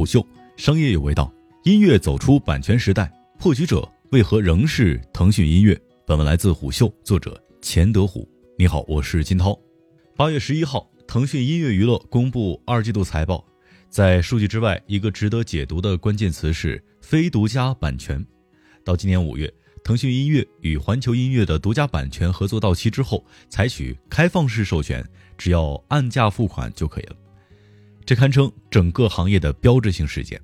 虎嗅，商业有味道，音乐走出版权时代，破局者为何仍是腾讯音乐？本文来自虎嗅，作者钱德虎。你好，我是金涛。八月十一号，腾讯音乐娱乐公布二季度财报，在数据之外，一个值得解读的关键词是非独家版权。到今年五月，腾讯音乐与环球音乐的独家版权合作到期之后，采取开放式授权，只要按价付款就可以了。这堪称整个行业的标志性事件。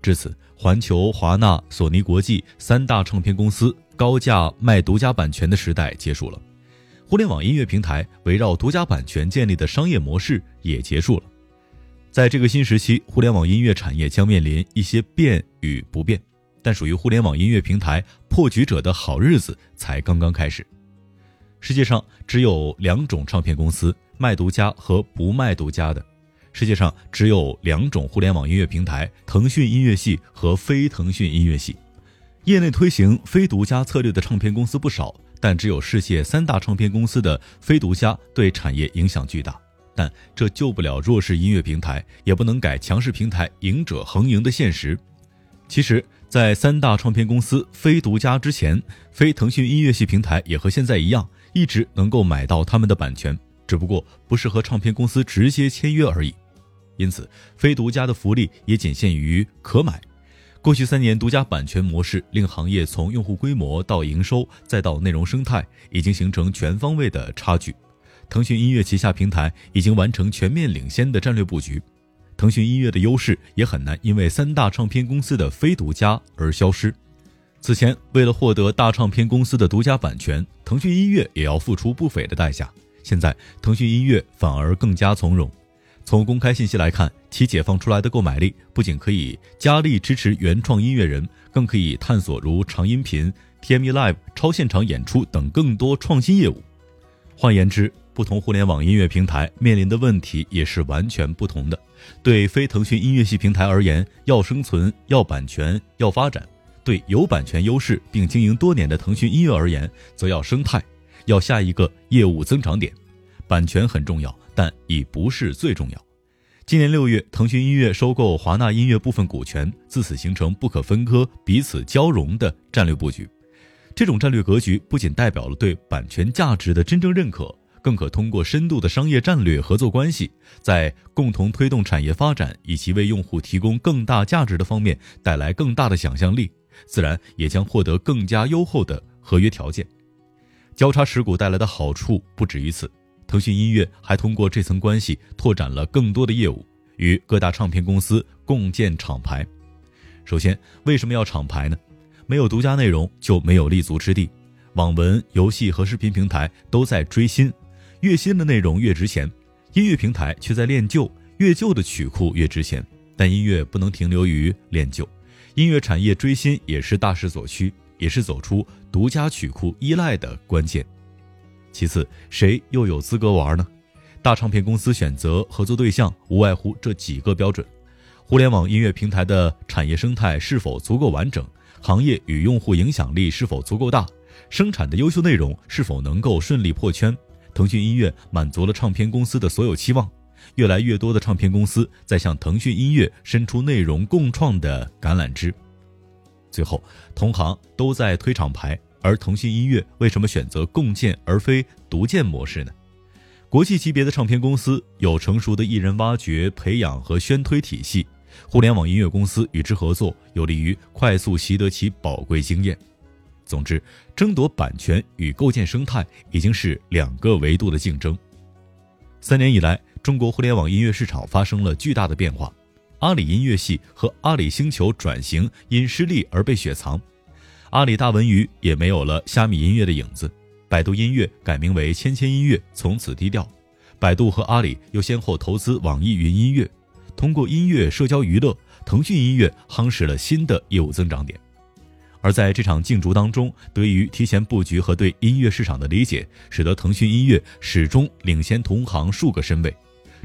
至此，环球、华纳、索尼国际三大唱片公司高价卖独家版权的时代结束了，互联网音乐平台围绕独家版权建立的商业模式也结束了。在这个新时期，互联网音乐产业将面临一些变与不变，但属于互联网音乐平台破局者的好日子才刚刚开始。世界上只有两种唱片公司：卖独家和不卖独家的。世界上只有两种互联网音乐平台：腾讯音乐系和非腾讯音乐系。业内推行非独家策略的唱片公司不少，但只有世界三大唱片公司的非独家对产业影响巨大。但这救不了弱势音乐平台，也不能改强势平台赢者恒赢的现实。其实，在三大唱片公司非独家之前，非腾讯音乐系平台也和现在一样，一直能够买到他们的版权，只不过不是和唱片公司直接签约而已。因此，非独家的福利也仅限于可买。过去三年，独家版权模式令行业从用户规模到营收再到内容生态，已经形成全方位的差距。腾讯音乐旗下平台已经完成全面领先的战略布局，腾讯音乐的优势也很难因为三大唱片公司的非独家而消失。此前，为了获得大唱片公司的独家版权，腾讯音乐也要付出不菲的代价。现在，腾讯音乐反而更加从容。从公开信息来看，其解放出来的购买力不仅可以加力支持原创音乐人，更可以探索如长音频、TME Live、超现场演出等更多创新业务。换言之，不同互联网音乐平台面临的问题也是完全不同的。对非腾讯音乐系平台而言，要生存、要版权、要发展；对有版权优势并经营多年的腾讯音乐而言，则要生态，要下一个业务增长点。版权很重要。但已不是最重要。今年六月，腾讯音乐收购华纳音乐部分股权，自此形成不可分割、彼此交融的战略布局。这种战略格局不仅代表了对版权价值的真正认可，更可通过深度的商业战略合作关系，在共同推动产业发展以及为用户提供更大价值的方面带来更大的想象力，自然也将获得更加优厚的合约条件。交叉持股带来的好处不止于此。腾讯音乐还通过这层关系拓展了更多的业务，与各大唱片公司共建厂牌。首先，为什么要厂牌呢？没有独家内容就没有立足之地。网文、游戏和视频平台都在追新，越新的内容越值钱。音乐平台却在练旧，越旧的曲库越值钱。但音乐不能停留于练旧，音乐产业追新也是大势所趋，也是走出独家曲库依赖的关键。其次，谁又有资格玩呢？大唱片公司选择合作对象无外乎这几个标准：互联网音乐平台的产业生态是否足够完整，行业与用户影响力是否足够大，生产的优秀内容是否能够顺利破圈。腾讯音乐满足了唱片公司的所有期望，越来越多的唱片公司在向腾讯音乐伸出内容共创的橄榄枝。最后，同行都在推厂牌。而腾讯音乐为什么选择共建而非独建模式呢？国际级别的唱片公司有成熟的艺人挖掘、培养和宣推体系，互联网音乐公司与之合作，有利于快速习得其宝贵经验。总之，争夺版权与构建生态已经是两个维度的竞争。三年以来，中国互联网音乐市场发生了巨大的变化，阿里音乐系和阿里星球转型因失利而被雪藏。阿里大文娱也没有了虾米音乐的影子，百度音乐改名为千千音乐，从此低调。百度和阿里又先后投资网易云音乐，通过音乐社交娱乐，腾讯音乐夯实了新的业务增长点。而在这场竞逐当中，得益于提前布局和对音乐市场的理解，使得腾讯音乐始终领先同行数个身位。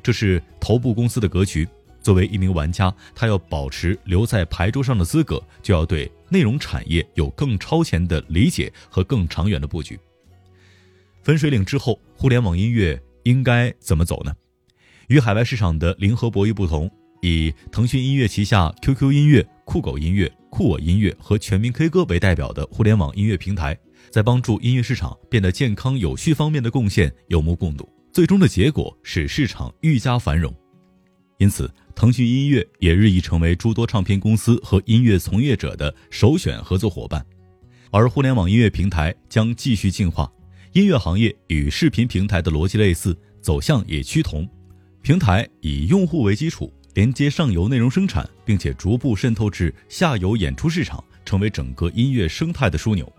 这是头部公司的格局。作为一名玩家，他要保持留在牌桌上的资格，就要对内容产业有更超前的理解和更长远的布局。分水岭之后，互联网音乐应该怎么走呢？与海外市场的零和博弈不同，以腾讯音乐旗下 QQ 音乐、酷狗音乐、酷我音乐和全民 K 歌为代表的互联网音乐平台，在帮助音乐市场变得健康有序方面的贡献有目共睹。最终的结果使市场愈加繁荣。因此，腾讯音乐也日益成为诸多唱片公司和音乐从业者的首选合作伙伴。而互联网音乐平台将继续进化，音乐行业与视频平台的逻辑类似，走向也趋同。平台以用户为基础，连接上游内容生产，并且逐步渗透至下游演出市场，成为整个音乐生态的枢纽。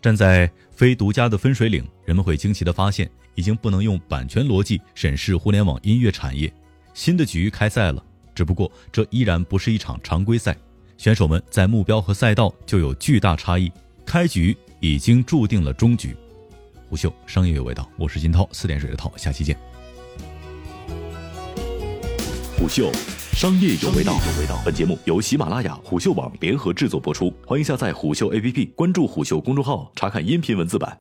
站在非独家的分水岭，人们会惊奇地发现，已经不能用版权逻辑审视互联网音乐产业。新的局开赛了，只不过这依然不是一场常规赛，选手们在目标和赛道就有巨大差异。开局已经注定了终局。虎嗅商业有味道，我是金涛，四点水的涛，下期见。虎嗅商业有味道，本节目由喜马拉雅、虎嗅网联合制作播出，欢迎下载虎嗅 APP，关注虎嗅公众号，查看音频文字版。